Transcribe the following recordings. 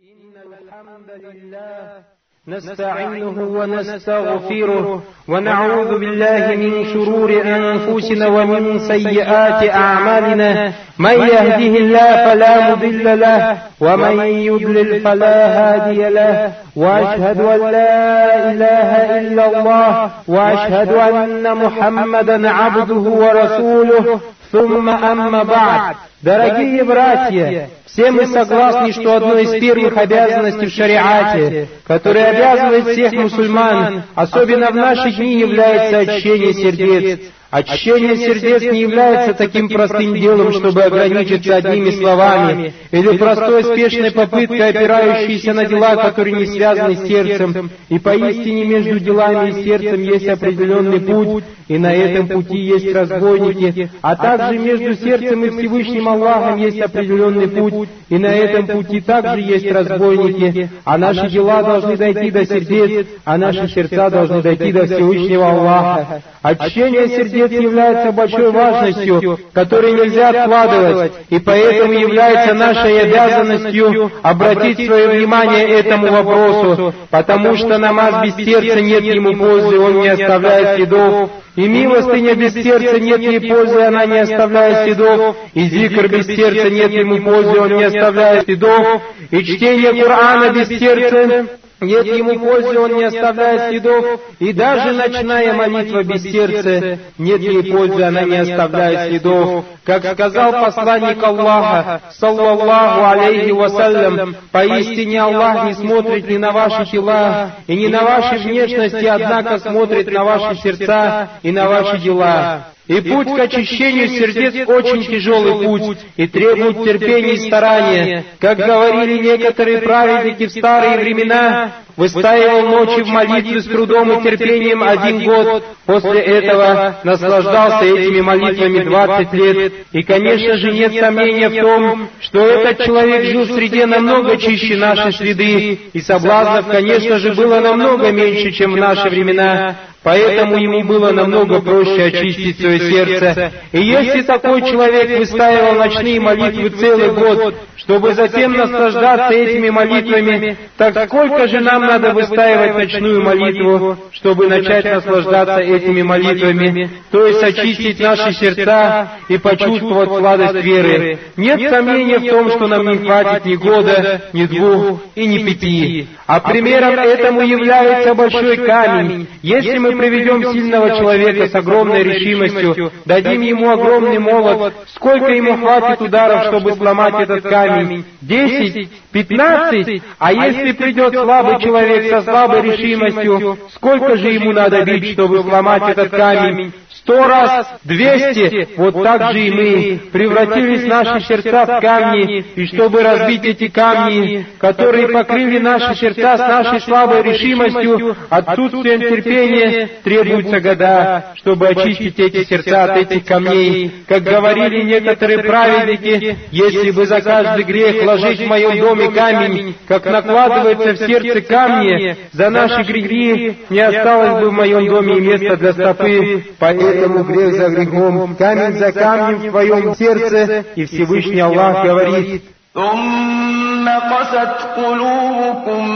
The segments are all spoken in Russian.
إن الحمد لله نستعينه ونستغفره ونعوذ بالله من شرور أنفسنا ومن سيئات أعمالنا. من يهده الله فلا مضل له. ومن يضلل فلا هادي له وأشهد أن لا إله إلا الله وأشهد أن محمدا عبده ورسوله ثم أما بعد Дорогие братья, все мы согласны, что одной из первых обязанностей в шариате, которая обязывает всех мусульман, особенно в наши дни, является очищение сердец. Очищение сердец не является таким простым делом, чтобы ограничиться одними словами, или простой спешной попыткой, опирающейся на дела, которые не связаны с сердцем. И поистине между делами и сердцем есть определенный путь, и на этом пути есть разбойники, а также между сердцем и Всевышним Аллахом есть определенный путь, и на этом пути также есть разбойники, а наши дела должны дойти до сердец, а наши сердца должны дойти до Всевышнего Аллаха. Очищение сердец является большой важностью, которую нельзя откладывать, и поэтому является нашей обязанностью обратить свое внимание этому вопросу, потому что намаз без сердца нет ему пользы, он не оставляет следов, и милостыня без сердца нет ей пользы, она не оставляет следов. И зикр без сердца нет ему пользы, он не оставляет следов. И чтение Корана без сердца нет ему пользы, он не оставляет следов, и даже ночная молитва без сердца, нет ей пользы, она не оставляет следов. Как сказал посланник Аллаха, саллаллаху алейхи вассалям, поистине Аллах не смотрит ни на ваши тела и ни на ваши внешности, однако смотрит на ваши сердца и на ваши дела. И путь к очищению сердец очень тяжелый путь и требует терпения и старания. Как говорили некоторые праведники в старые времена, выстаивал ночи в молитве с трудом и терпением один год, после этого наслаждался этими молитвами двадцать лет. И, конечно же, нет сомнения в том, что этот человек жил в среде намного чище нашей среды, и соблазнов, конечно же, было намного меньше, чем в наши времена. Поэтому ему было намного проще очистить свое сердце. И если такой человек выстаивал ночные молитвы целый год, чтобы затем наслаждаться этими молитвами, так сколько же нам надо выстаивать ночную молитву, чтобы начать наслаждаться этими молитвами, то есть очистить наши сердца и почувствовать сладость веры. Нет сомнения в том, что нам не хватит ни года, ни двух и ни пяти. А примером этому является большой камень. Если мы приведем сильного человека с огромной решимостью, дадим ему огромный молот, сколько ему хватит ударов, чтобы сломать этот камень? Десять? Пятнадцать? А если придет слабый человек со слабой решимостью, сколько же ему надо бить, чтобы сломать этот камень? Сто раз, двести, вот так же и мы превратились наши сердца в камни, и чтобы разбить эти камни, которые покрыли наши сердца с нашей слабой решимостью, отсутствием терпения, требуются года, чтобы очистить эти сердца от этих камней. Как говорили некоторые праведники, если бы за каждый грех ложить в моем доме камень, как накладывается в сердце камни, за наши грехи не осталось бы в моем доме места для стопы, поэтому поэтому грех за грехом, камень за камнем в твоем сердце, и Всевышний Аллах говорит, ثم قست قلوبكم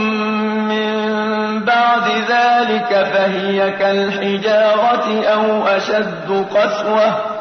من بعد ذلك فهي كالحجارة أو أشد قسوة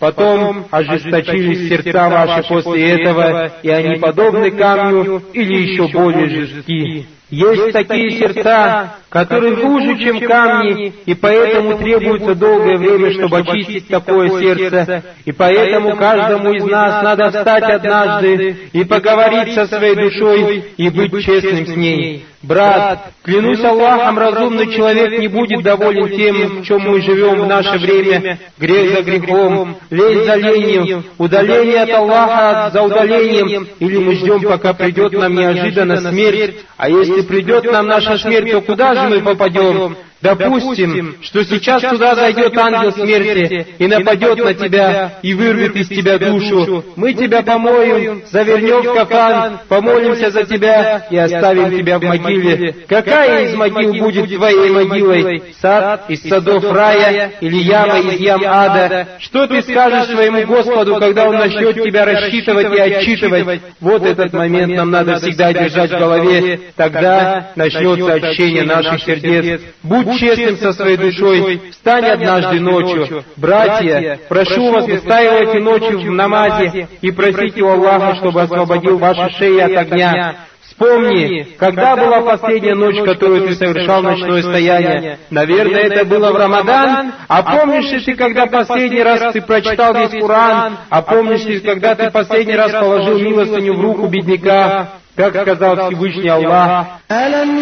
Потом ожесточились сердца ваши после этого, и они подобны камню или еще более жестки. Есть такие сердца, которые хуже, чем камни, и поэтому требуется долгое время, чтобы очистить такое сердце. И поэтому каждому из нас надо встать однажды и поговорить со своей душой и быть честным с ней. Брат, клянусь Аллахом, разумный человек не будет доволен тем, в чем мы живем в наше время. Грех за грехом, лень за ленью, удаление от Аллаха за удалением, или мы ждем, пока придет нам неожиданно смерть, а если придет нам наша смерть, то куда же мы попадем? Допустим, что сейчас туда зайдет ангел смерти и нападет на тебя и вырвет из тебя душу. Мы тебя помоем, завернем в кафан, помолимся за тебя и оставим тебя в могиле. Какая из могил будет твоей могилой? Сад из садов рая или яма из ям ада? Что ты скажешь своему Господу, когда Он начнет тебя рассчитывать и отчитывать? Вот этот момент нам надо всегда держать в голове. Тогда начнется очищение наших сердец. Будь Будь честным со своей душой, встань однажды ночью. Братья, прошу вас, выстаивайте ночью в намазе и просите у Аллаха, чтобы освободил ваши шеи от огня. Вспомни, когда была последняя ночь, которую ты совершал ночное стояние? Наверное, это было в Рамадан. А помнишь ли ты, когда последний раз ты прочитал весь Коран? А помнишь ли, когда ты последний раз положил милостыню в руку бедняка? Как сказал Всевышний Аллах, «Алам.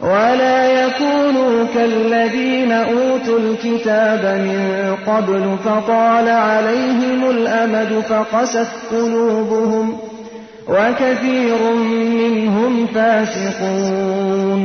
ولا يكونوا كالذين أوتوا الكتاب من قبل فطال عليهم الأمد فقست قلوبهم وكثير منهم فاسقون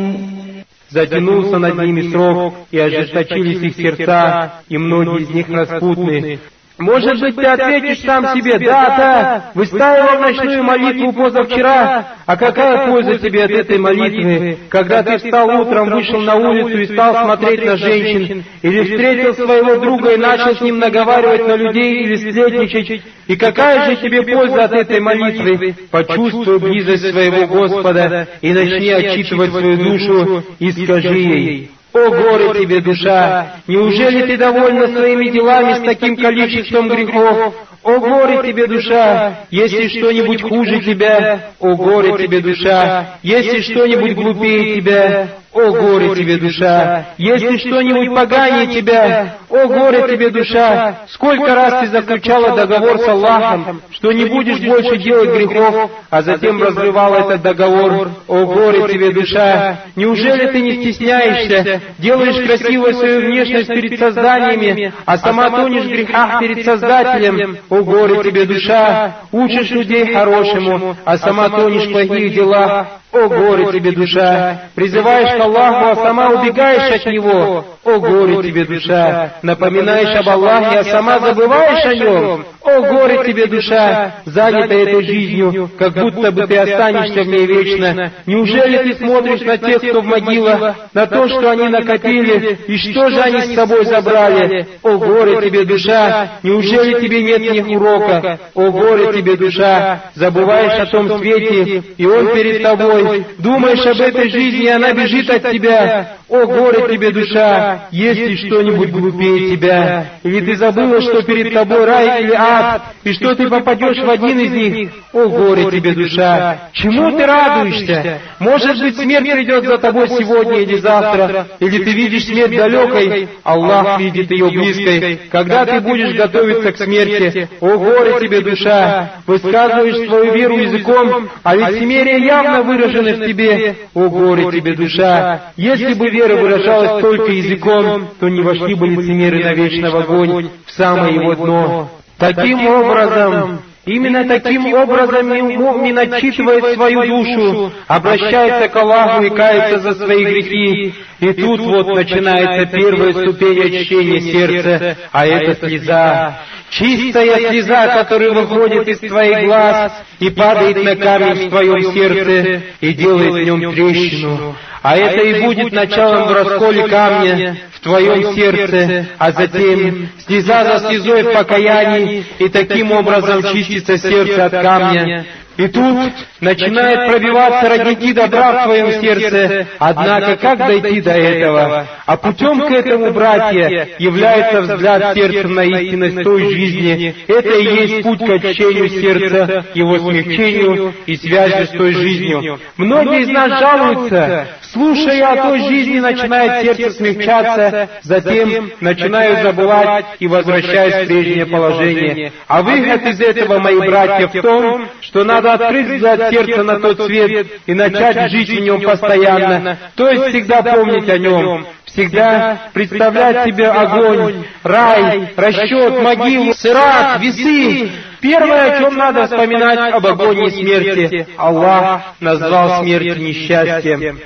Затянулся над ними срок, и ожесточились их сердца, и многие из них распутны. Может быть, ты ответишь сам себе, да, да, выстаивал ночную молитву позавчера, а какая польза тебе от этой молитвы, когда ты встал утром, вышел на улицу и стал смотреть на женщин, или встретил своего друга и начал с ним наговаривать на людей или сплетничать, и какая же тебе польза от этой молитвы? Почувствуй близость своего Господа и начни отчитывать свою душу и скажи ей, о горе тебе, душа! Неужели ты довольна своими делами с таким количеством грехов? О горе тебе, душа! Если что-нибудь хуже тебя, о горе тебе, душа! Если что-нибудь глупее тебя, о горе тебе, душа! Если что-нибудь поганее тебя, о горе тебе, душа! Сколько раз ты заключала договор с Аллахом, что не будешь больше делать грехов, а затем разрывала этот договор, о горе тебе, душа! Неужели ты не стесняешься, делаешь красивую свою внешность перед созданиями, а сама тонешь в грехах перед Создателем, о горе тебе, душа! Учишь людей хорошему, а сама тонешь в плохих делах, о горе тебе, душа! Призываешь к Аллаху, а сама убегаешь от Него. О горе тебе, душа! Напоминаешь об Аллахе, а сама забываешь о Нем. О горе тебе, душа, занята этой жизнью, как будто бы ты останешься в ней вечно. Неужели ты смотришь на тех, кто в могилах, на то, что они накопили, и что же они с собой забрали? О горе тебе, душа, неужели тебе нет них урока? О горе тебе, душа, забываешь о том свете, и он перед тобой. Думаешь об этой жизни, она бежит от тебя. О горе тебе, душа, есть ли что-нибудь глупее тебя? Или ты забыла, что перед тобой рай или ад, и что ты попадешь в один из них? О горе тебе, душа! Чему ты радуешься? Может быть, смерть придет за тобой сегодня или завтра, или ты видишь смерть далекой, Аллах видит ее близкой. Когда ты будешь готовиться к смерти, о горе тебе, душа! Высказываешь свою веру языком, а лицемерие явно выражено в тебе. О горе тебе, душа! Если бы вера выражалась только языком, то не вошли бы лицемеры навечно в огонь, в самое его дно. Таким образом, Именно таким образом мумин отчитывает свою душу, обращается к Аллаху и кается за свои грехи. И тут вот начинается первая ступень очищения сердца, а это слеза. Чистая слеза, которая выходит из твоих глаз и падает на камень в твоем сердце и делает в нем трещину. А это и будет началом в расколе камня в твоем сердце, а затем слеза за слезой в покаянии, и таким образом чистится сердце от камня, и тут начинает пробиваться родники добра в твоем сердце. Однако, как дойти до этого? А путем к этому, братья, является взгляд сердца на истинность той жизни. Это и есть путь к очищению сердца, его смягчению и связи с той жизнью. Многие из нас жалуются, слушая о той жизни, начинает сердце смягчаться, затем начинают забывать и возвращаясь в прежнее положение. А выход из этого, мои братья, в том, что надо открыть взгляд сердца на тот свет и начать жить в нем постоянно, то есть всегда помнить о нем. всегда представлять себе огонь, рай, расчет, могилу, сырат, весы. Первое, о чем надо вспоминать об агонии смерти. Аллах назвал смерть несчастьем.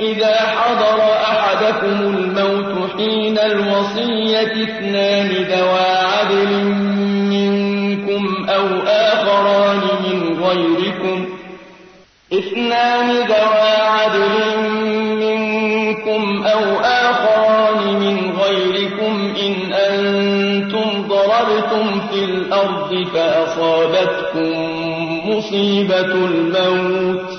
إذا حضر اثنان ذوى عدل منكم أو آخران من غيركم اثنان ذوى عدل منكم أو آخران من غيركم إن أنتم ضربتم في الأرض فأصابتكم مصيبة الموت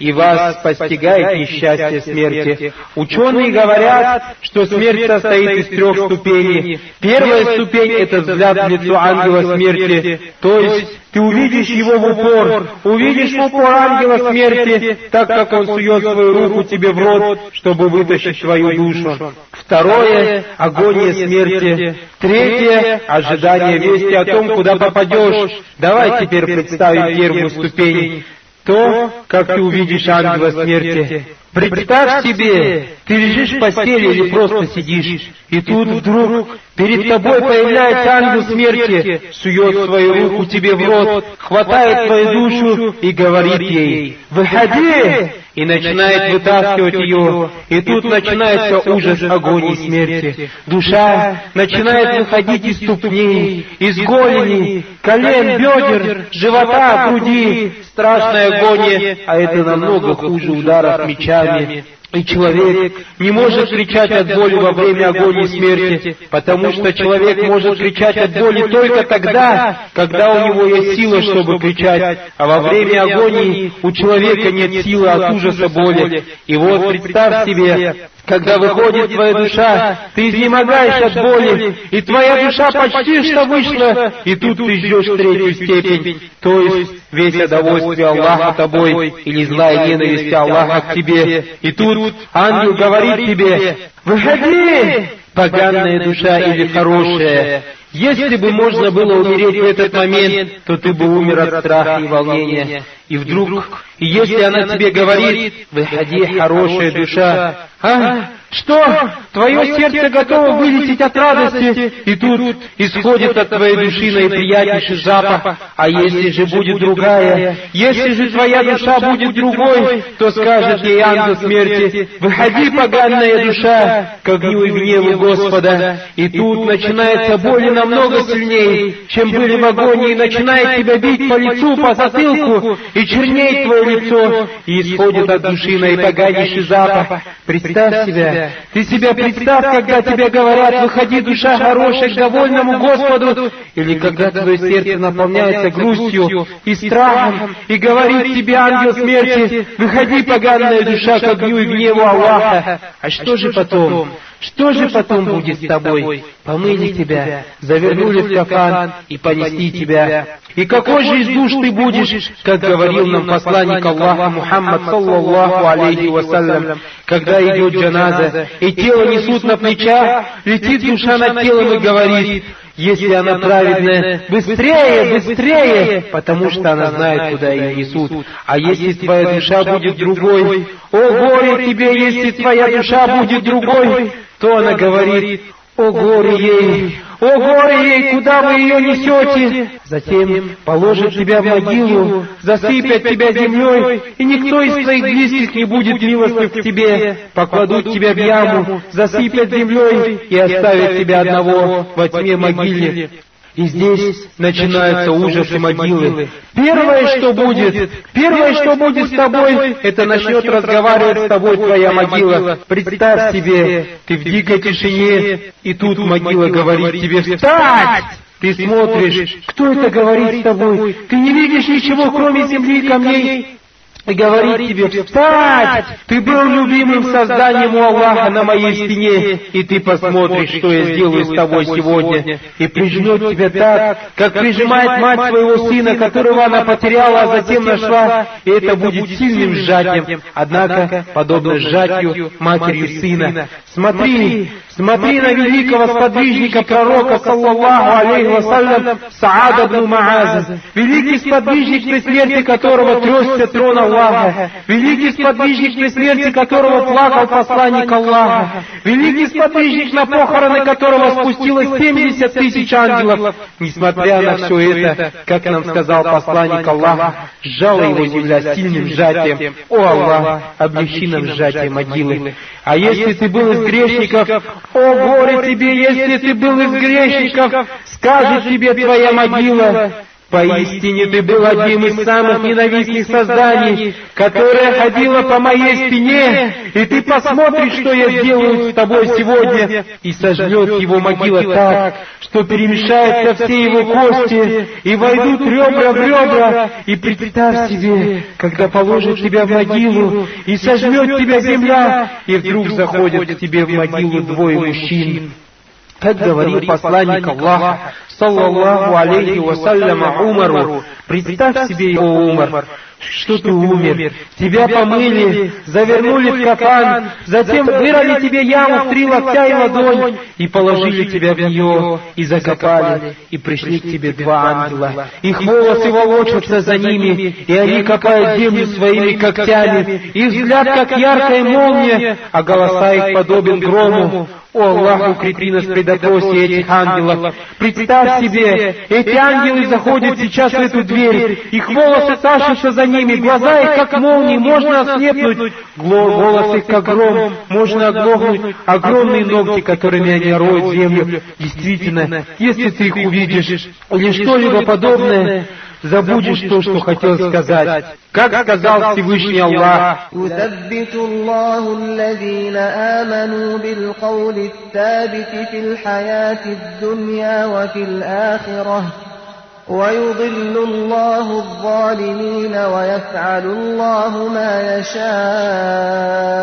и вас постигает несчастье смерти. Ученые говорят, что смерть состоит из трех ступеней. Первая ступень – это взгляд в лицо ангела смерти, то есть ты увидишь его в упор, увидишь в упор ангела смерти, так как он сует свою руку тебе в рот, чтобы вытащить твою душу. Второе – агония смерти. Третье – ожидание вести о том, куда попадешь. Давай теперь представим первую ступень то, как ты увидишь ангела смерти. Представь себе, ты лежишь в постели или просто сидишь, и тут вдруг перед тобой появляется ангел смерти, сует свою руку тебе в рот, хватает твою душу и говорит ей, «Выходи!» И начинает вытаскивать ее, и тут начинается ужас агонии смерти. Душа начинает выходить из ступней, из голени, колен, бедер, живота, груди. Страшная агония, а это намного хуже ударов мечами. И человек не может кричать от боли во время агонии смерти, потому что человек может кричать от боли только тогда, когда у него есть сила, чтобы кричать, а во время агонии у человека нет силы от ужаса боли. И вот представь себе, когда выходит твоя душа, ты изнемогаешь от боли, и твоя душа почти что вышла, и тут ты ждешь третью степень, то есть весь удовольствие Аллаха тобой, или злая ненависть Аллаха к тебе. И тут ангел говорит тебе, выходи, поганая душа или хорошая, если бы можно было умереть в этот момент, то ты бы умер от страха и волнения. И вдруг, и если она тебе говорит, выходи, хорошая душа, а? Что? Твое сердце готово вылететь от радости, и тут исходит от твоей души наиприятнейший запах. А если же будет другая, если же твоя душа будет другой, то скажет ей ангел смерти, выходи, поганая душа, к огню и гневу Господа. И тут начинается боль намного сильнее, чем были в агонии, начинает тебя бить по лицу, по затылку, и чернеет твое лицо, и исходит от души наипоганейший запах. Представь себя, ты себя представь, когда тебе говорят, выходи, душа хорошая, к довольному Господу, или когда твое сердце наполняется грустью и страхом, и говорит тебе ангел смерти, выходи, поганая душа, к огню и гневу Аллаха. А что же потом? Что же потом будет с тобой? Помыли тебя, завернули в кафан и понесли тебя. И какой же из душ ты будешь, как говорил нам посланник Аллаха Мухаммад, саллаллаху алейхи вассалям, когда идет джаназа, и тело несут на плечах, летит душа над телом и говорит, если она праведная, быстрее, быстрее, потому что она знает, куда ее несут. А если твоя душа будет другой, о горе тебе, если твоя душа будет другой, то она говорит, о горе ей, о горе ей, куда вы ее несете? Затем положат тебя в могилу, засыпят тебя землей, и никто из твоих близких не будет милостлив к тебе. Покладут тебя в яму, засыпят землей и оставят тебя одного во тьме могиле. И здесь начинаются ужасы могилы. Первое, что будет, первое, что будет с тобой, это начнет разговаривать с тобой твоя могила. Представь себе, ты в дикой тишине, и тут могила говорит тебе «Встать!» Ты смотришь, кто это говорит с тобой? Ты не видишь ничего, кроме земли и камней. И говорит тебе, встать! Ты был любимым созданием у Аллаха на моей спине, и ты посмотришь, что я сделаю с тобой сегодня. И прижмет тебя так, как прижимает мать своего сына, которого она потеряла, а затем нашла, и это будет сильным сжатием, однако, подобно сжатию матерью сына. Смотри, смотри на великого сподвижника пророка, саллаллаху алейхи вассалям, Саада бну Мааза, великий сподвижник при смерти которого тресся трон Аллаха, великий сподвижник при смерти которого плакал посланник Аллаха, великий сподвижник на похороны которого спустилось 70 тысяч ангелов. Несмотря на все это, как нам сказал посланник Аллаха, сжала его земля сильным сжатием. О Аллах, облегчи нам сжатие могилы. А если ты был из грешников, о горе тебе, если ты был из грешников, скажет тебе твоя могила, Поистине ты был одним из самых ненавистных созданий, которая ходила по моей спине, и ты посмотришь, что я сделаю с тобой сегодня, и сожжет его могила так, что перемешаются все его кости, и войдут ребра в ребра, и представь себе, когда положит тебя в могилу, и сожмет тебя земля, и вдруг заходят к тебе в могилу двое мужчин. Как говорил посланник Аллаха, саллаллаху алейхи вассаляма Умару, представь себе, о Умар, что ты умер, тебя помыли, завернули в кафан, затем вырыли тебе яму в три локтя и ладонь, и положили тебя в нее, и закопали, и пришли к тебе два ангела. Их волосы волочатся за ними, и они копают землю своими когтями, их взгляд, как яркая молния, а голоса их подобен грому. О Аллах, укрепи нас при допросе этих ангелов. Представь себе, эти ангелы заходят сейчас в эту дверь, их волосы тащатся за ними, глаза их как молнии, можно ослепнуть, голос их как гром, можно оглохнуть, огромные ногти, которыми они роют землю. Действительно, если ты их увидишь или что-либо подобное, забудешь то, что хотел сказать. Как сказал Всевышний Аллах, ويضل الله الظالمين ويفعل الله ما يشاء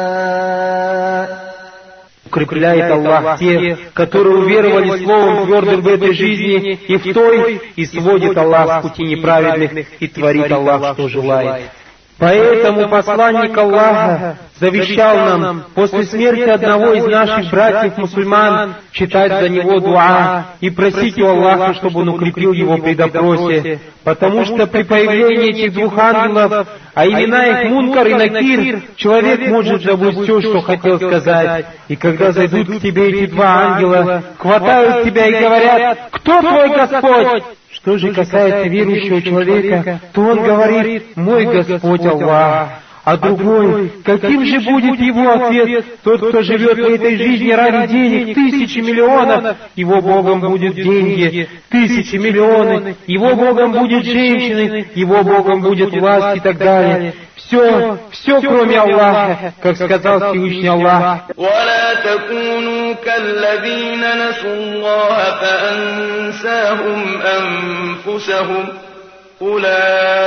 укрепляет Аллах тех, которые уверовали словом твердым в этой жизни и в той, и сводит Аллах с пути неправедных, и творит Аллах, что желает. Поэтому посланник Аллаха завещал нам после смерти одного из наших братьев-мусульман читать за него дуа и просить у Аллаха, чтобы он укрепил его при допросе, потому что при появлении этих двух ангелов, а имена их Мункар и Накир, человек может забыть все, что хотел сказать. И когда зайдут к тебе эти два ангела, хватают тебя и говорят, «Кто твой Господь?» Что же касается верующего человека, то он говорит, «Мой Господь Аллах». А другой, каким же будет его ответ? Тот, кто живет в этой жизни ради денег, тысячи миллионов, его Богом будут деньги, тысячи миллионы, его Богом будет женщины, его Богом будет власть и так далее. Все, все кроме Аллаха, как сказал Всевышний Аллах. ولا تكونوا كالذين نسوا الله فأنساهم أنفسهم أولئك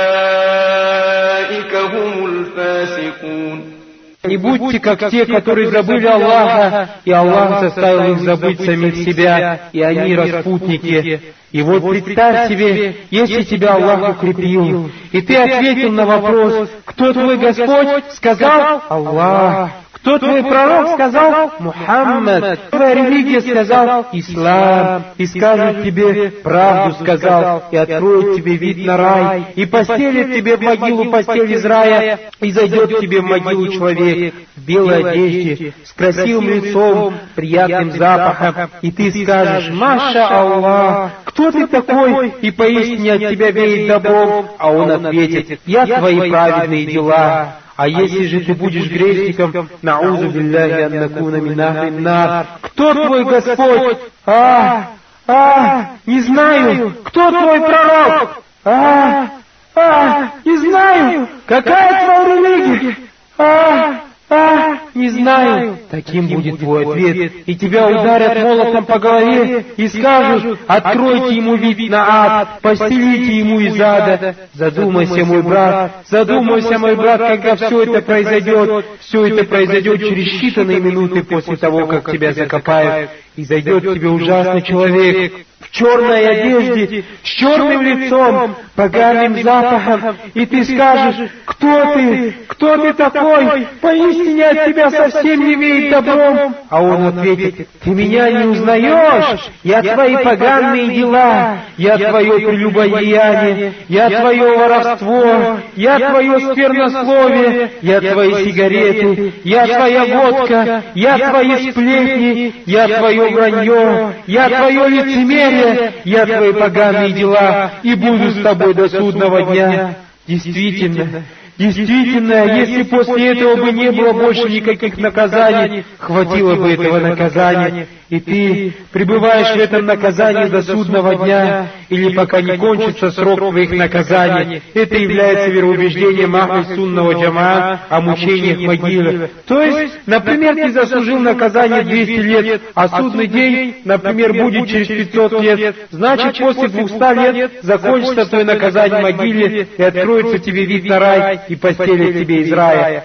Не будьте как те, которые забыли Аллаха, и Аллах заставил их забыть самих себя, и они распутники. И вот представь себе, если тебя Аллах укрепил, и ты ответил на вопрос, кто твой Господь, сказал Аллах. Кто твой пророк сказал? Мухаммад. Твоя религия сказал? Ислам. И скажет тебе, правду сказал, и откроет тебе вид на рай, и постелит тебе в могилу постель из рая, и зайдет тебе в могилу человек в белой одежде, с красивым лицом, приятным запахом, и ты скажешь, Маша Аллах, кто ты такой, и поистине от тебя веет добром, а он ответит, я твои праведные дела. А если же ты будешь грешником, наузу билляхи аннакуна минахлиннар, кто твой Господь? А, а, не знаю, кто твой пророк? А, а, не знаю, какая твоя религия? А, а, не знаю. Таким будет твой ответ, и тебя ударят молотом по голове и скажут, откройте ему вид на ад, постелите ему из ада. Задумайся, мой брат, задумайся, мой брат, когда все это произойдет. Все это произойдет через считанные минуты после того, как тебя закопают, и зайдет тебе ужасный человек, в черной одежде, с черным лицом, поганым запахом, и ты скажешь, кто ты, кто ты такой, поистине от тебя совсем не веет добром. А он ответит, ты меня не узнаешь, я твои поганые дела, я твое прелюбодеяние, я твое воровство, я твое сквернословие, я твои сигареты, я твоя водка, я твои сплетни, я твое вранье, я твое лицемерие, лицемерие, я твои поганые дела, и буду с тобой до судного дня. Действительно, Действительно, если после этого бы не было больше никаких наказаний, хватило бы этого наказания, и ты пребываешь в этом наказании до судного дня, или пока не кончится срок твоих наказаний. Это является вероубеждением Ахмад Сунного Джамаа о мучениях могилы. То есть, например, ты заслужил наказание 200 лет, а судный день, например, будет через 500 лет. Значит, после 200 лет закончится твое наказание могиле, и откроется тебе вид на рай, и постелит тебе из рая.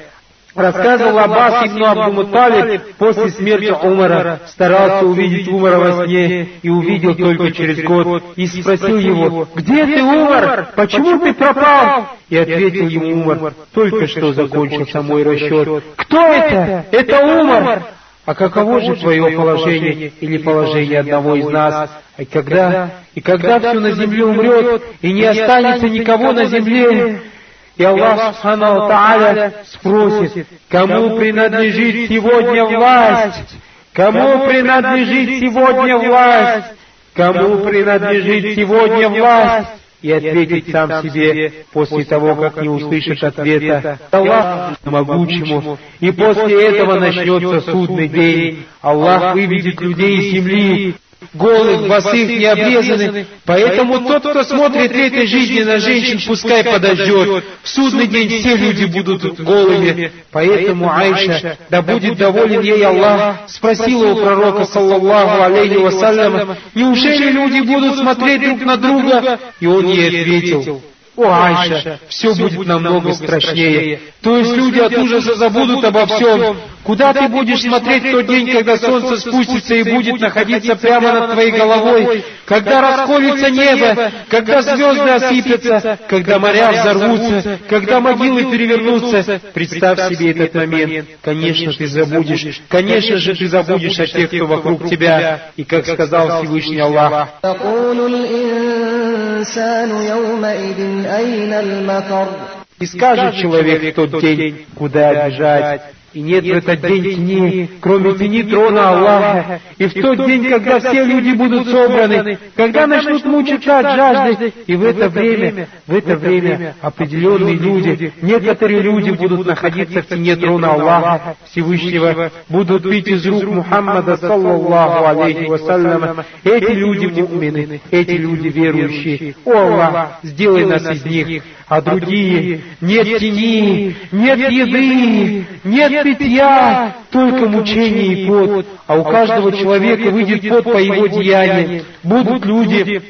Рассказывал Аббас ибн Абдумуталиб после смерти Умара, старался увидеть Умара во сне и увидел только через год, и спросил его, «Где ты, Умар? Почему ты пропал?» И ответил ему Умар, «Только что закончился мой расчет». «Кто это? Это Умар!» А каково же твое положение или положение одного из нас? И когда, и когда все на земле умрет, и не останется никого на земле, и Аллах Субхану Тааля спросит, кому принадлежит сегодня власть? Кому принадлежит сегодня власть? Кому принадлежит сегодня власть? И ответить сам себе после того, как не услышит ответа Аллах могучему. И после этого начнется судный день. Аллах выведет людей из земли голых, босых, не обрезаны. Поэтому тот, кто смотрит этой жизни на женщин, пускай подождет. В судный день все люди будут голыми. Поэтому Айша, да будет доволен ей Аллах, спросила у пророка, саллаллаху алейхи вассалям, неужели люди будут смотреть друг на друга? И он ей ответил, о, Айша, все будет намного страшнее. То есть люди от ужаса забудут обо всем. Куда ты будешь смотреть в тот день, когда солнце спустится и будет находиться прямо над твоей головой, когда расколется небо, когда звезды осыпятся, когда моря взорвутся, когда могилы перевернутся? Представь себе этот момент. Конечно, ты забудешь. Конечно же, ты забудешь о тех, кто вокруг тебя. И как сказал Всевышний Аллах, и скажет человек в тот день, куда бежать, и нет в этот день тени, кроме тени трона Аллаха. И в тот день, когда все люди будут собраны, когда начнут мучиться от жажды, и в это время, в это время определенные люди, некоторые люди будут находиться в тени трона Аллаха Всевышнего, будут пить из рук Мухаммада, саллаллаху алейхи вассалям. Эти люди мумины, эти люди верующие. О Аллах, сделай нас из них а другие нет тени, нет еды, нет питья, только мучение и пот, а у каждого человека выйдет пот по его деяниям. Будут люди,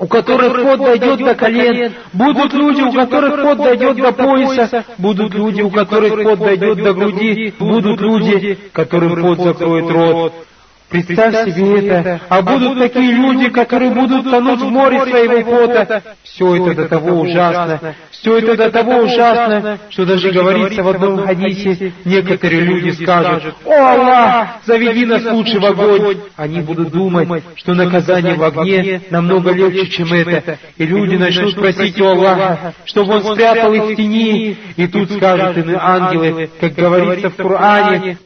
у которых пот дойдет до колен, будут люди, у которых пот дойдет до пояса, будут люди, у которых пот дойдет до груди, будут люди, которым пот закроет рот. Представь себе это. А будут такие люди, которые будут тонуть в море своего пота. Все это до того ужасно. Все это до того ужасно, что даже говорится в одном хадисе, некоторые люди скажут, «О Аллах, заведи нас лучше в огонь!» Они будут думать, что наказание в огне намного легче, чем это. И люди начнут просить у Аллаха, чтобы Он спрятал их в тени. И тут скажут им ангелы, как говорится в Коране,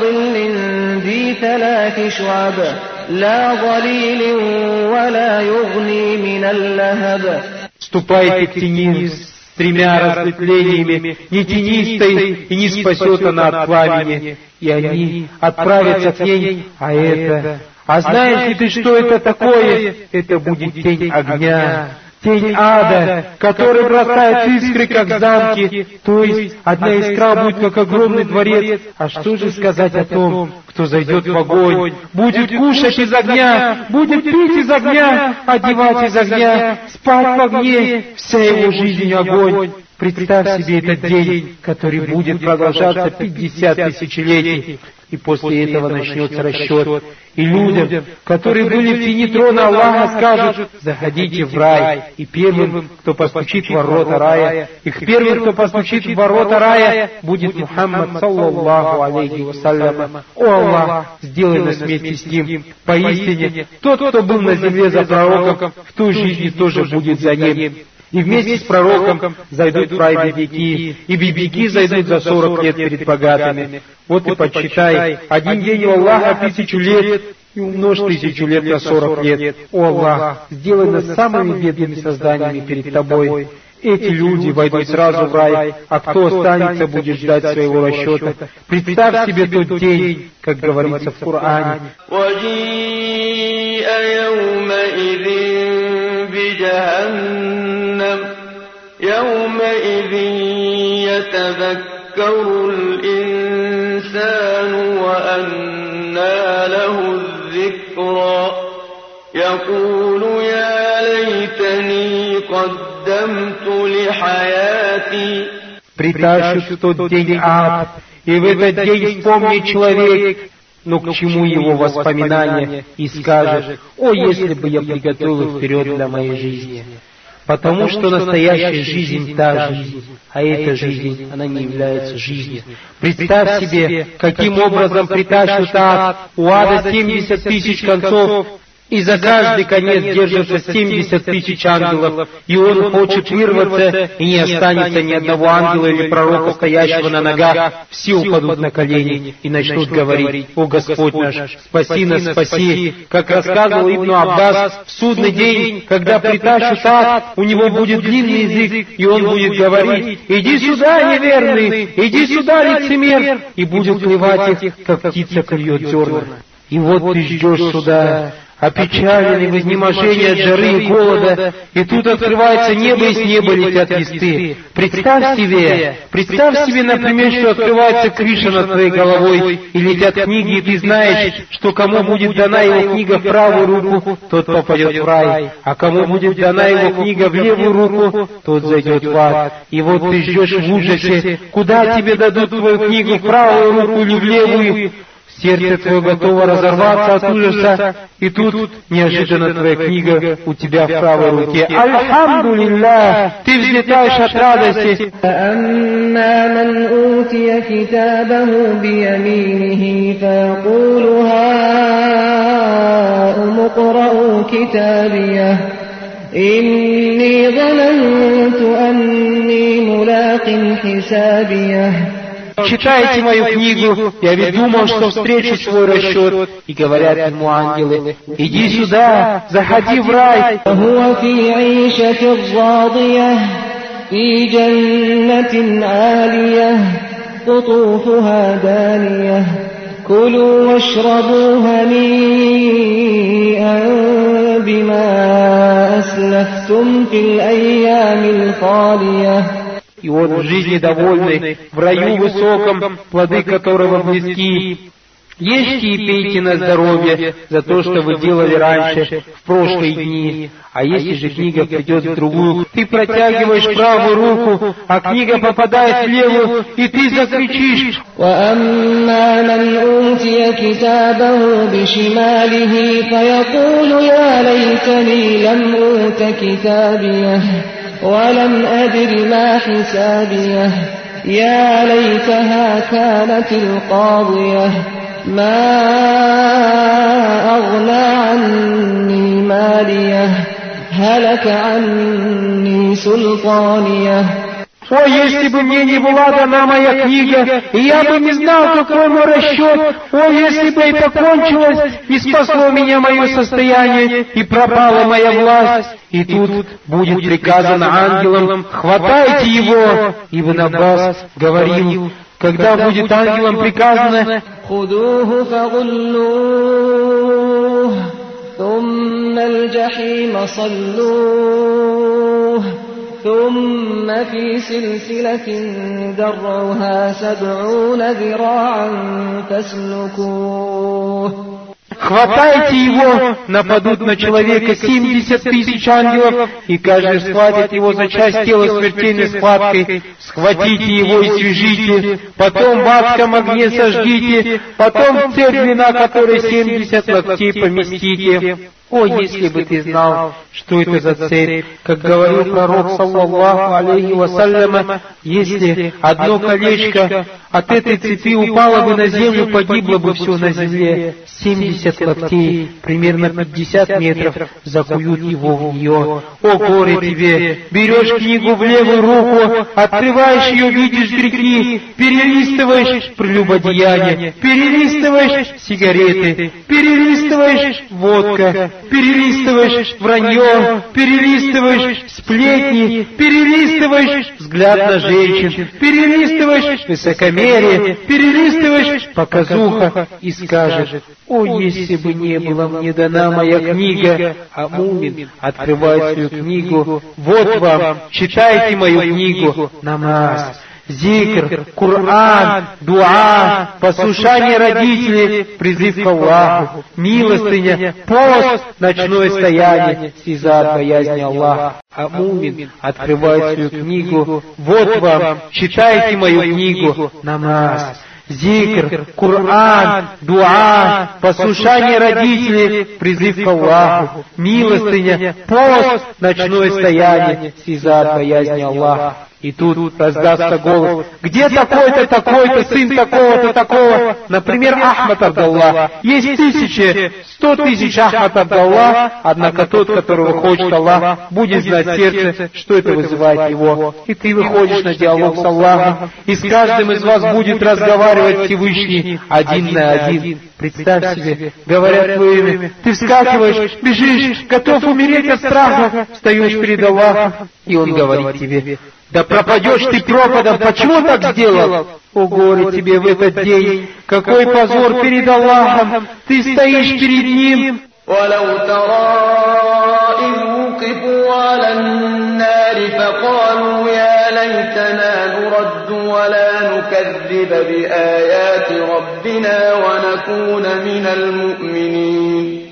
ظل ذي ثلاث شعب لا ظليل ولا يغني من اللهب Ступайте к тени с тремя разветвлениями, не тенистой, и не спасет она от пламени. И они отправятся к ней, а это... А знаешь ли ты, что это такое? Это будет тень огня, тень ада, который бросает искры, как замки, то есть одна искра будет, как огромный дворец. А что же сказать о том, кто зайдет в огонь, будет кушать из огня, будет пить из огня, одевать из огня, спать в огне, вся его жизнь огонь. Представь себе этот день, который будет продолжаться 50 тысячелетий, и после этого начнется расчет. И людям, которые были в тени трона Аллаха, скажут, заходите в рай. И первым, кто постучит в ворота рая, их первым, кто постучит в ворота рая, будет Мухаммад, саллаллаху алейхи вассалям. О Аллах, сделай нас вместе с ним. Поистине, тот, кто был на земле за пророком, в той жизни тоже будет за ним. И вместе с пророком зайдут в рай бедняки, и бедняки зайдут за сорок лет перед богатыми. Вот и подсчитай, один день у Аллаха тысячу лет, и умножь тысячу лет на сорок лет. О Аллах, сделай нас самыми бедными созданиями перед Тобой. Эти люди войдут сразу в рай, а кто останется, будет ждать своего расчета. Представь себе тот день, как говорится в Коране. يومئذ يتذكر الإنسان وأنى له الذكرى يقول يا ليتني قدمت لحياتي Притащут в тот день ад, и в этот день вспомнит человек, но к чему его воспоминания, и скажет, «О, если бы я приготовил их вперед для моей жизни!» Потому что настоящая жизнь та жизнь, а эта жизнь, она не является жизнью. Представь себе, каким образом притащат ад. У ада 70 тысяч концов, и за каждый конец держится 70 тысяч ангелов, и он хочет вырваться, и не останется ни одного ангела или пророка, стоящего на ногах, все упадут на колени и начнут говорить, «О Господь наш, спаси нас, спаси!» Как рассказывал Ибн Аббас, в судный день, когда притащат ад, у него будет длинный язык, и он будет говорить, «Иди сюда, неверный! Иди сюда, лицемер!» И будет клевать их, как птица клюет зерна. И вот ты ждешь сюда, опечаленный в изнеможении от жары и голода, и тут открывается небо, и с неба летят листы. Представь себе, представь себе, например, что открывается крыша над твоей головой, и летят книги, и ты знаешь, что кому будет дана его книга в правую руку, тот попадет в рай, а кому будет дана его книга в левую руку, тот зайдет в ад. И вот ты ждешь в ужасе, куда тебе дадут твою книгу? в правую руку или в левую, Сердце твое готово разорваться от ужаса, и тут неожиданно твоя книга у тебя в правой руке. Альхамдулилля, ты взлетаешь от радости. فأما من أوتي كتابه بيمينه فيقول هاؤم اقرءوا كتابيه إني ظننت أني ملاق حسابيه читайте мою книгу, я ведь думал, что встречу свой расчет. И говорят ему ангелы, иди сюда, заходи в рай. في جنة عالية قطوفها دانية كلوا واشربوا هنيئا بما أسلفتم في الأيام الخالية и он жизни довольный, в раю высоком, плоды которого близки. Ешьте и пейте на здоровье за то, что вы делали раньше, в прошлые дни. А если же книга придет в другую, ты протягиваешь правую руку, а, а книга попадает в левую, и ты закричишь. ولم أدر ما حسابيه. يا ليتها كانت القاضية. ما أغنى عني ماليه. هلك عني سلطانيه. О, если бы мне не была дана моя книга, и я бы не знал, какой мой расчет, о, если бы это кончилось, и спасло меня мое состояние, и пропала моя власть. И тут будет приказано ангелам, хватайте его. Ибн Аббас говорил, когда будет ангелам приказано, ثم الجحيم صلوه ثم في سلسلة درعها سبعون ذراعا فاسلكوه Хватайте его, нападут на человека семьдесят тысяч ангелов, и каждый схватит его за часть тела смертельной схваткой. Схватите его и свяжите, потом в адском огне сожгите, потом в цепь длина которой семьдесят локтей поместите. О, если бы ты знал, что это за цепь, как говорил пророк, саллаллаху алейхи вассаляма, если одно колечко от этой цепи упало бы на землю, погибло бы все на земле. Семьдесят локтей, примерно пятьдесят метров, закуют его в нее. О, горе тебе! Берешь книгу в левую руку, открываешь ее, видишь грехи, перелистываешь прелюбодеяние, перелистываешь сигареты, перелистываешь водка, перелистываешь вранье, перелистываешь сплетни, перелистываешь взгляд на женщин, перелистываешь высокомерие, перелистываешь показуха и скажешь, «О, если бы не была мне дана моя книга!» А Мумин открывает свою книгу, «Вот вам, читайте мою книгу, намаз». Зикр, Кур'ан, дуа, послушание родителей, призыв к Аллаху, милостыня, пост, ночное стояние, слеза от боязни Аллаха. А Мумин открывает свою книгу, вот вам, читайте мою книгу, намаз зикр, Кур'ан, дуа, послушание родителей, призыв к Аллаху, милостыня, пост, ночное стояние, слеза от боязни Аллаха. И тут раздастся голос, где такой-то, такой-то, сын такого-то, такого, например, Ахмад Абдаллах. Есть тысячи, сто тысяч Ахмад Абдаллах, однако тот, которого хочет Аллах, будет знать сердце, что это вызывает его. И ты выходишь на диалог с Аллахом, и с каждым из вас будет разговаривать Всевышний один на один. Представь себе, говорят твое имя, ты вскакиваешь, бежишь, готов умереть от страха, встаешь перед Аллахом, и Он говорит тебе, да пропадешь ты пропадом, почему так сделал? О горе тебе в этот день, какой позор перед Аллахом, ты стоишь перед Ним. ولو ترى إذ وقفوا على النار فقالوا يا ليتنا نرد ولا نكذب بآيات ربنا ونكون من المؤمنين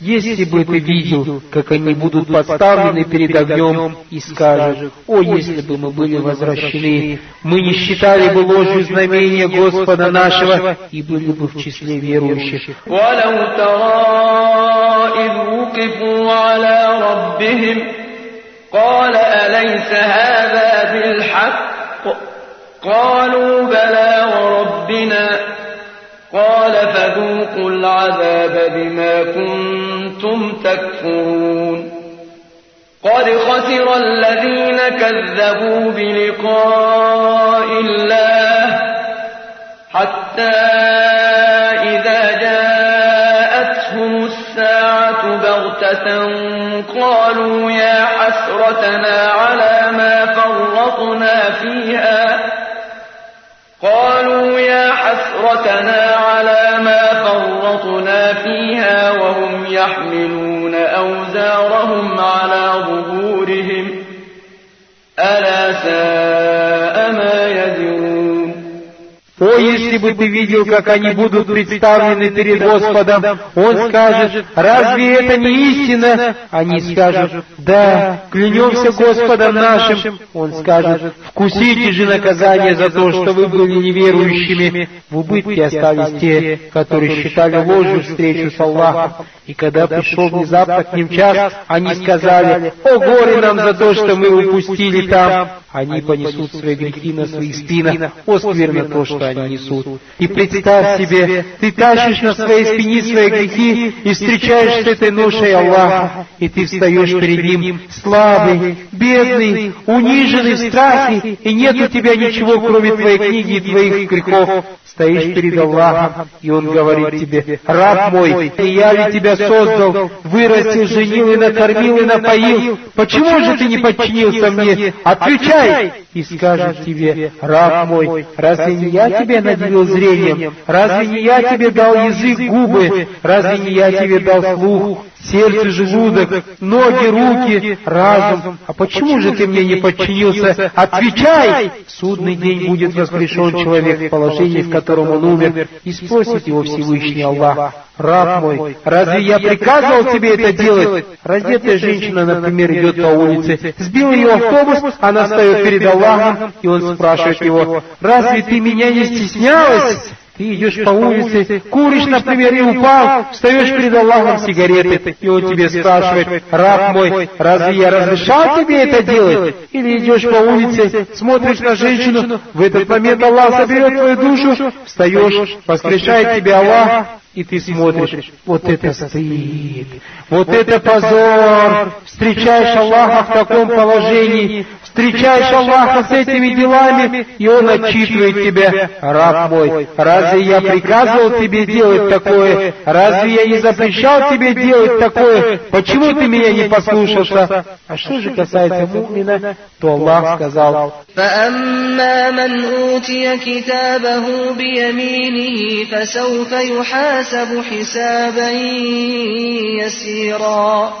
Если бы ты видел, как они будут подставлены перед огнем, и скажут, «О, если бы мы были возвращены, мы не считали бы ложью знамения Господа нашего и были бы в числе верующих». ولو ترى إذ وقفوا على ربهم قال أليس هذا بالحق قالوا بلى وربنا قال فذوقوا العذاب بما كنتم تكفرون. قد خسر الذين كذبوا بلقاء الله حتى إذا جاءتهم الساعة بغتة قالوا يا حسرتنا على ما فرطنا فيها. قالوا يا حسرتنا ألا ساء ما يزرون если бы ты видел, как они будут представлены перед Господом, Он скажет, разве это не истина? Они скажут, да, клянемся Господом нашим. Он скажет, вкусите же наказание за то, что вы были неверующими. В убытке остались те, которые считали ложью встречу с Аллахом. И когда пришел внезапно к ним час, они сказали, о горе нам за то, что мы упустили там. Они понесут свои грехи на своих спинах. О, скверно то, что они несут. И представь себе, ты тащишь на своей спине свои грехи и встречаешь с этой ношей Аллаха, и ты встаешь перед Ним слабый, бедный, униженный в страхе, и нет у тебя ничего, кроме твоей книги и твоих грехов. Стоишь перед Аллахом, и Он говорит тебе, «Раб мой, и я ли тебя создал, вырастил, женил и накормил и напоил, почему же ты не подчинился мне? Отвечай!» И скажет тебе, «Раб мой, разве не я тебя наделил зрением? Разве не я тебе дал язык, губы? Разве не я тебе дал слух? Сердце, желудок, ноги, руки, разум. А почему же ты мне не подчинился? Отвечай! В судный день будет воскрешен человек в положении, в котором он умер, и спросит его Всевышний Аллах, раб мой, разве я приказывал тебе это делать? Раздетая женщина, например, идет по улице, сбил ее автобус, она встает перед Аллахом, и он спрашивает его, разве ты меня не стеснялась? Ты идешь по улице, куришь, например, и упал, встаешь перед Аллахом сигареты, и он тебе спрашивает, раб мой, разве я разрешал тебе это делать? Или идешь по улице, смотришь на женщину, в этот момент Аллах заберет твою душу, встаешь, воскрешает тебя Аллах, и ты смотришь, вот это стыд, вот это позор, встречаешь Аллаха в таком положении, встречаешь Аллаха с этими делами, и Он отчитывает тебя, раб мой, разве я приказывал тебе делать такое, разве я не запрещал тебе делать такое, почему ты меня не послушался? А что же касается мумина, то Аллах сказал, فأما من أوتي كتابه بيمينه فسوف يحاسب حسابا يسيرا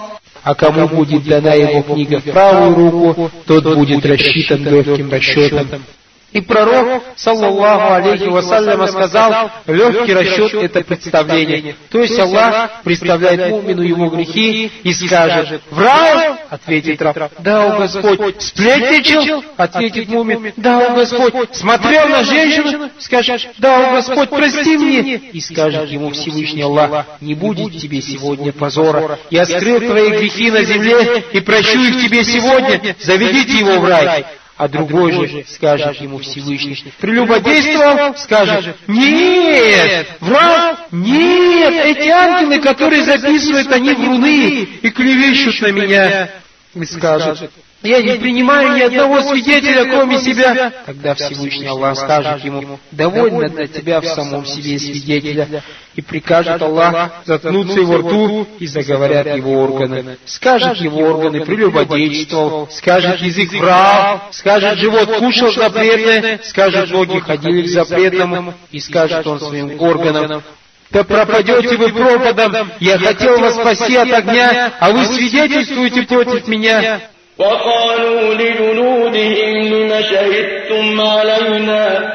а кому будет дана его книга в правую руку, тот будет рассчитан легким расчетом. И пророк, саллаллаху алейхи вассаляма, сказал, легкий расчет – это представление. То есть Аллах представляет мумину его грехи и скажет, врал, ответит раб, да, о Господь, сплетничал, ответит мумин, да, о Господь, смотрел на женщину, скажет, да, о Господь, прости мне, и скажет ему Всевышний Аллах, не будет тебе сегодня позора, я скрыл твои грехи на земле и прощу их тебе сегодня, заведите его в рай а другой же скажет ему Всевышний, прелюбодействовал, скажет, нет, враг, нет, эти ангелы, которые записывают, они вруны и клевещут на меня, и скажет, я не принимаю ни одного свидетеля, кроме себя. Тогда Всевышний Аллах скажет ему, довольно для тебя в самом себе свидетеля. И прикажет Аллах заткнуться его рту, и заговорят его органы. Скажет его органы, прелюбодействовал, скажет язык врал, скажет живот кушал запретное, скажет ноги ходили к запретному, и скажет он своим органам, да пропадете вы пропадом, я хотел вас спасти от огня, а вы свидетельствуете против меня. وقالوا لجلودهم لم شهدتم علينا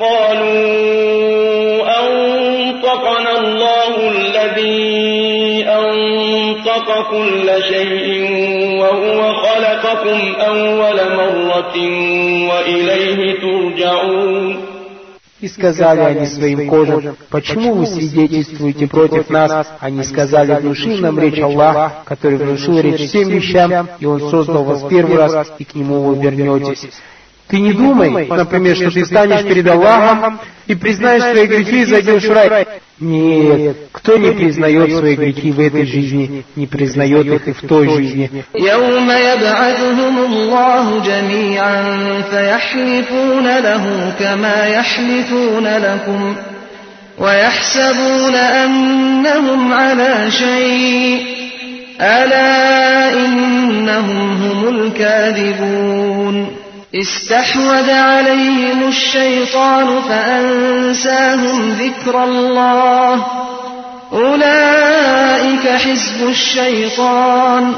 قالوا أنطقنا الله الذي أنطق كل شيء وهو خلقكم أول مرة وإليه ترجعون И сказали они своим кожам, почему вы свидетельствуете против нас? Они сказали, внуши нам речь Аллах, который внушил речь всем вещам, и Он создал вас первый раз, и к Нему вы вернетесь. Ты не думай, например, что ты станешь перед Аллахом и признаешь свои грехи и зайдешь в рай. Нет, кто не признает свои грехи в этой жизни, не признает их и в той жизни. يوم يبعثهم الله جميعا فيحلفون له كما يحلفون لكم ويحسبون أنهم على شيء ألا إنهم هم الكاذبون استحوذ عليهم الشيطان فأنساهم ذكر الله. أولئك حزب الشيطان.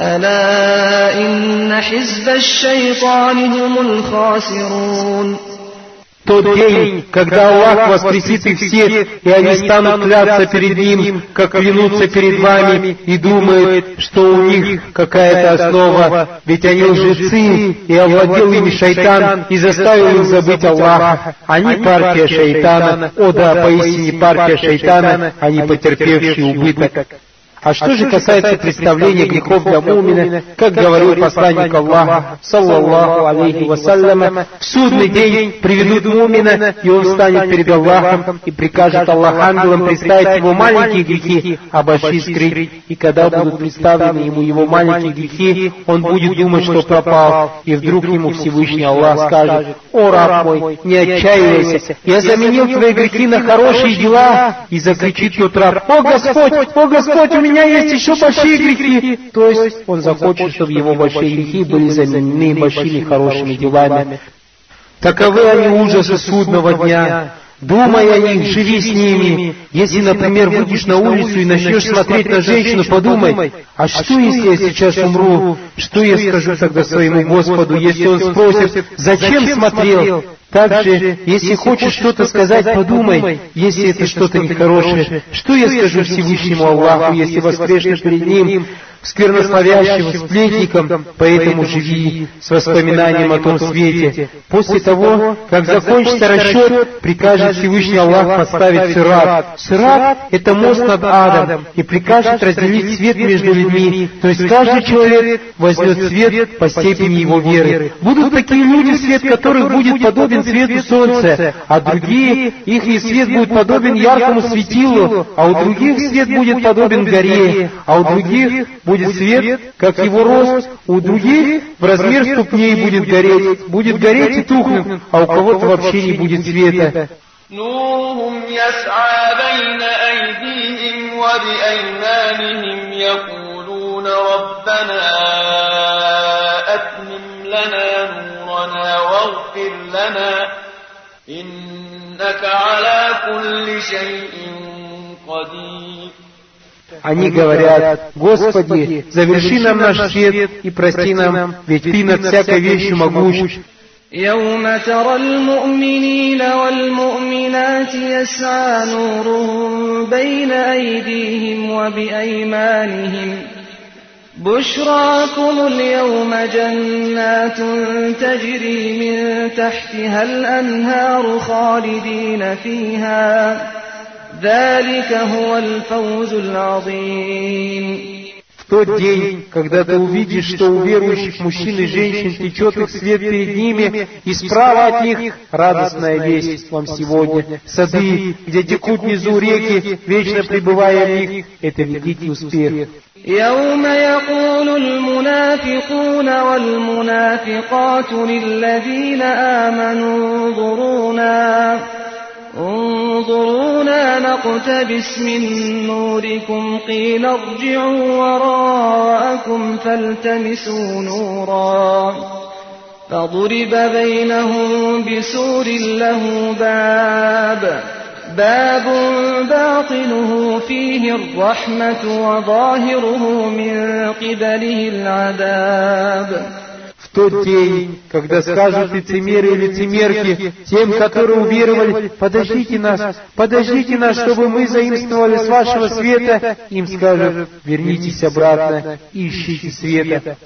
ألا إن حزب الشيطان هم الخاسرون. Тот день, когда Аллах воскресит их всех, и они станут кляться перед Ним, как клянутся перед вами, и думают, что у них какая-то основа, ведь они лжецы, и овладел ими шайтан, и заставил их забыть Аллаха. Они партия шайтана, о да, поистине партия шайтана, они потерпевшие убыток. А что же касается представления грехов для мумина, как говорил посланник Аллаха, саллаллаху алейхи вассаляма, в судный день приведут мумина, и он станет перед Аллахом, и прикажет Аллах ангелам представить его маленькие грехи, а большие скрыть. И когда будут представлены ему его маленькие грехи, он будет думать, что пропал, и вдруг ему Всевышний Аллах скажет, «О, раб мой, не отчаивайся, я заменил твои грехи на хорошие дела», и закричит тот раб, «О, Господь, о, Господь, у меня есть еще большие грехи. То есть он захочет, чтобы его большие грехи были заменены большими хорошими делами. Таковы они ужасы судного дня. Думай о них, живи с ними. Если, например, выйдешь на улицу и начнешь смотреть на женщину, подумай, а что, если я сейчас умру? Что я скажу тогда своему Господу, если Он спросит, зачем смотрел? Также, если хочешь что-то сказать, подумай, если это что-то нехорошее, что я скажу Всевышнему Аллаху, если воскрешну перед Ним, сквернословящим, сплетником, поэтому живи с воспоминанием о том свете. После того, как закончится расчет, прикажет Всевышний Аллах поставить сират. Сират — это мост над адом, и прикажет разделить свет между людьми, то есть каждый человек возьмет свет по степени его веры. Будут такие люди, свет которых будет подобен свету солнца, а другие, их свет будет подобен яркому светилу, а у других свет будет подобен горе, а у других будет свет, как его рост, у других в размер ступней будет гореть, будет гореть и тухнуть, а у кого-то вообще не будет света. نورهم يسعى بين أيديهم وبأيمانهم يقولون ربنا أتمم لنا نورنا واغفر لنا إنك على كل شيء قدير Они говорят, Господи, заверши нам наш свет и прости нам, ведь Ты над всякой вещью могущ. يوم ترى المؤمنين والمؤمنات يسعى نورهم بين أيديهم وبأيمانهم بشراكم اليوم جنات تجري من تحتها الأنهار خالدين فيها В тот день, когда ты увидишь, что у верующих мужчин и женщин течет их свет перед ними, и справа от них радостная весть вам сегодня. Сады, где текут внизу реки, вечно пребывая в них, это великий успех. يوم يقول المنافقون والمنافقات للذين آمنوا انظرونا انظرونا نقتبس من نوركم قيل ارجعوا وراءكم فالتمسوا نورا فضرب بينهم بسور له باب باب باطنه فيه الرحمة وظاهره من قبله العذاب Тот день, когда скажут лицемеры и лицемерки тем, которые уверовали, подождите нас, подождите нас, чтобы мы заимствовали с вашего света, им скажут, вернитесь обратно ищите света.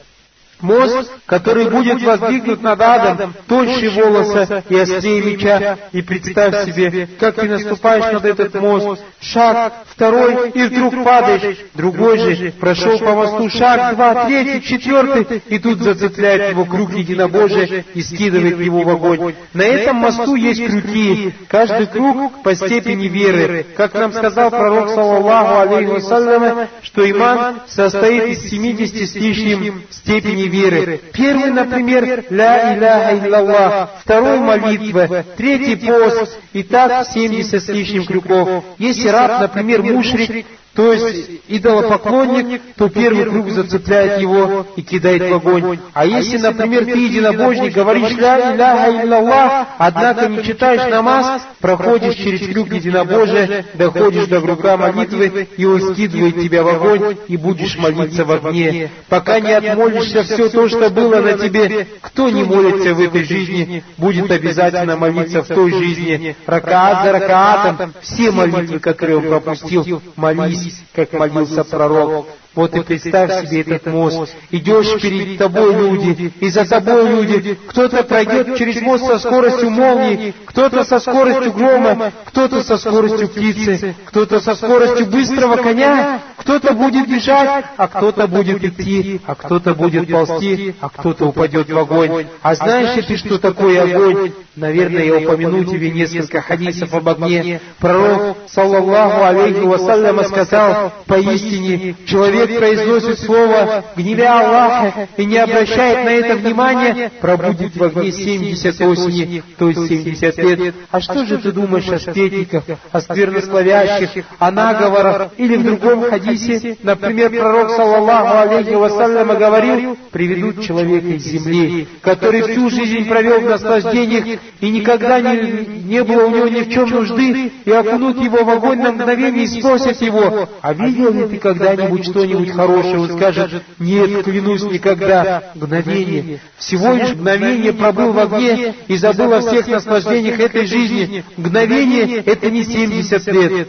Мост, который будет воздвигнут над адом, тоньше волоса и острее меча. И представь себе, как ты наступаешь над этот мост, шаг, второй, и вдруг падаешь. Другой же прошел по мосту. шаг, два, третий, четвертый, и тут зацепляет его крюк единобожия и скидывает его в огонь. На этом мосту есть крюки, каждый круг по степени веры. Как нам сказал пророк, саллаллаху алейхи вассаляма, что иман состоит из 70 с лишним степени веры. Первый, например, «Ля иляха иллаллах», второй молитва, третий пост, и так 70 с лишним крюков. Если раб, например, мушрик, то есть идолопоклонник, то первый круг зацепляет его и кидает в огонь. А если, например, ты единобожник, говоришь «Ля иляха иллаллах», однако не читаешь намаз, проходишь через крюк единобожия, доходишь до круга молитвы, и он скидывает тебя в огонь, и будешь молиться в огне. Пока не отмолишься все то, что было на тебе, кто не молится в этой жизни, будет обязательно молиться в той жизни. Ракаат за ракаатом, все молитвы, которые он пропустил, молись как молился пророк. Вот и представь себе этот мост. Идешь перед тобой люди, и за тобой люди. Кто-то пройдет через мост со скоростью молнии, кто-то со скоростью грома, кто-то со скоростью птицы, кто-то со скоростью быстрого коня, кто-то будет бежать, а кто-то будет идти, а кто-то будет ползти, а кто-то упадет в огонь. А знаешь ли ты, что такое огонь? Наверное, я упомяну тебе несколько хадисов об огне. Пророк, саллаллаху алейхи вассаляма, сказал, поистине, человек человек произносит слово, гневя Аллаха, и не обращает на это внимания, пробудет в огне 70 осени, то есть 70 лет. А что же ты думаешь о сплетниках, о сквернословящих, о наговорах? Или в другом хадисе, например, пророк, саллаллаху алейхи вассаляма, говорил, приведут человека из земли, который всю жизнь провел в наслаждениях и никогда не, не было у него ни в чем нужды, и окунут его в огонь на мгновение и спросят его, а видел ли ты когда-нибудь что-нибудь хорошее? Он скажет, нет, клянусь, никогда. Мгновение. Всего лишь мгновение пробыл в огне и забыл о всех наслаждениях этой жизни. Мгновение — это не 70 лет.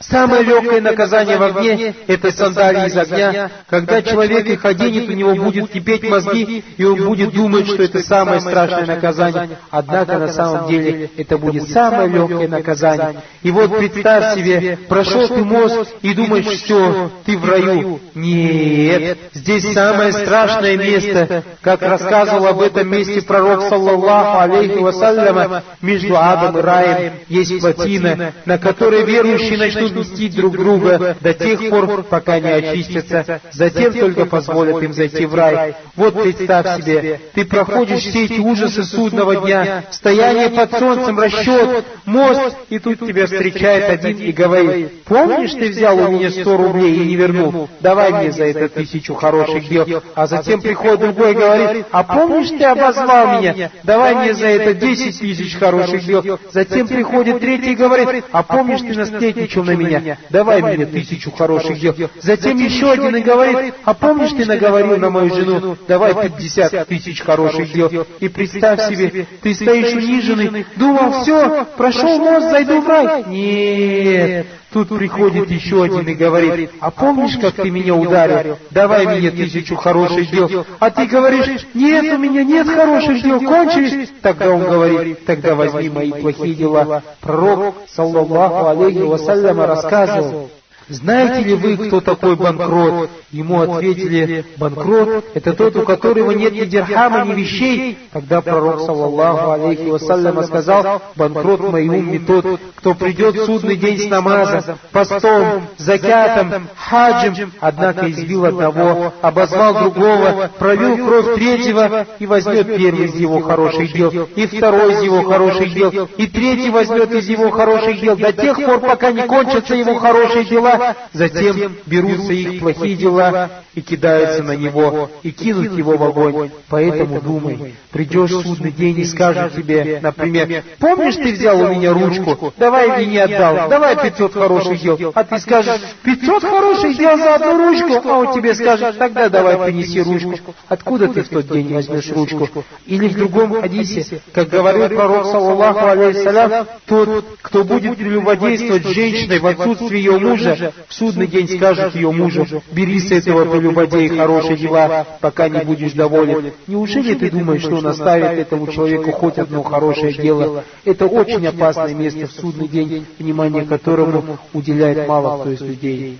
Самое легкое наказание в огне – это сандалии из огня. Когда человек их оденет, у него будет кипеть мозги, и он будет думать, что это самое страшное наказание. Однако на самом деле это будет самое легкое наказание. И вот представь себе, прошел ты мост и думаешь, все, ты в раю. Нет, здесь самое страшное место, как рассказывал об этом месте пророк, саллаллаху алейхи вассаляма, между адом и раем есть плотина, на которой верующие начнут мстить друг друга до тех пор, пока не очистятся, затем только позволят им зайти в рай. Вот представь себе, ты проходишь все эти ужасы судного дня, стояние под солнцем, расчет, мост, и тут тебя встречает один и говорит, помнишь, ты взял у меня сто рублей и не вернул, давай мне за это тысячу хороших дел, а затем приходит другой и говорит, а помнишь, ты обозвал меня, давай мне за это десять тысяч хороших дел, затем приходит третий и говорит, а помнишь, ты насплетничал на меня, давай мне тысячу хороших дел. Затем еще один и говорит, а помнишь, ты наговорил на мою жену, давай пятьдесят тысяч хороших дел. И представь себе, ты стоишь униженный, думал, все, прошел мост, зайду в рай. Нет, Тут приходит еще один и говорит, а помнишь, как ты меня ударил? Давай мне тысячу хороших дел. А ты говоришь, нет, у меня нет хороших дел, кончились. Тогда он говорит, тогда возьми мои плохие дела. Пророк, саллаллаху алейхи вассаляма, рассказывал, знаете ли вы, кто такой банкрот? Ему ответили, банкрот – это тот, у которого нет ни дирхама, ни вещей. Тогда пророк, саллаллаху алейхи вассаляма, сказал, банкрот мой умный тот, кто придет в судный день с намазом, постом, закятом, хаджем, однако избил одного, обозвал другого, провел кровь третьего и возьмет первый из его хороших дел, и второй из его хороших дел, и третий возьмет из его хороших дел, до тех пор, пока не кончатся его хорошие дела, затем берутся их плохие дела и кидаются на него, и кинут его в огонь. Поэтому думай, придешь в судный день и скажут тебе, например, помнишь, ты взял у меня ручку, давай мне не отдал, давай 500 хороших дел. А ты скажешь, 500 хороших дел за одну ручку, а он тебе скажет, тогда давай принеси ручку. Откуда ты в тот день возьмешь ручку? Или в другом хадисе, как говорил пророк, саллаллаху алейхиссалям, тот, кто будет прелюбодействовать женщиной в отсутствии ее мужа, в судный день скажет ее мужу, бери с этого прелюбодея хорошие дела, пока не будешь доволен. Неужели ты думаешь, что он оставит этому человеку хоть одно хорошее дело? Это очень опасное место в судный день, внимание которому уделяет мало кто из людей.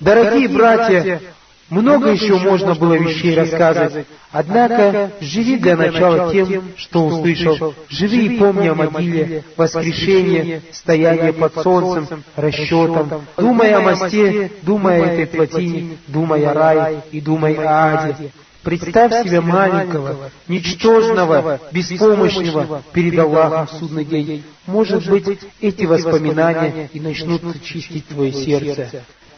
Дорогие братья, много еще можно было вещей рассказывать, однако живи для начала тем, что услышал. Живи и помни о могиле, воскрешение, стояние под солнцем, расчетом. Думай о мосте, думай о этой плотине, думай о рае и думай о аде. Представь себя маленького, ничтожного, беспомощного перед Аллахом в судный день. Может быть, эти воспоминания и начнут чистить твое сердце.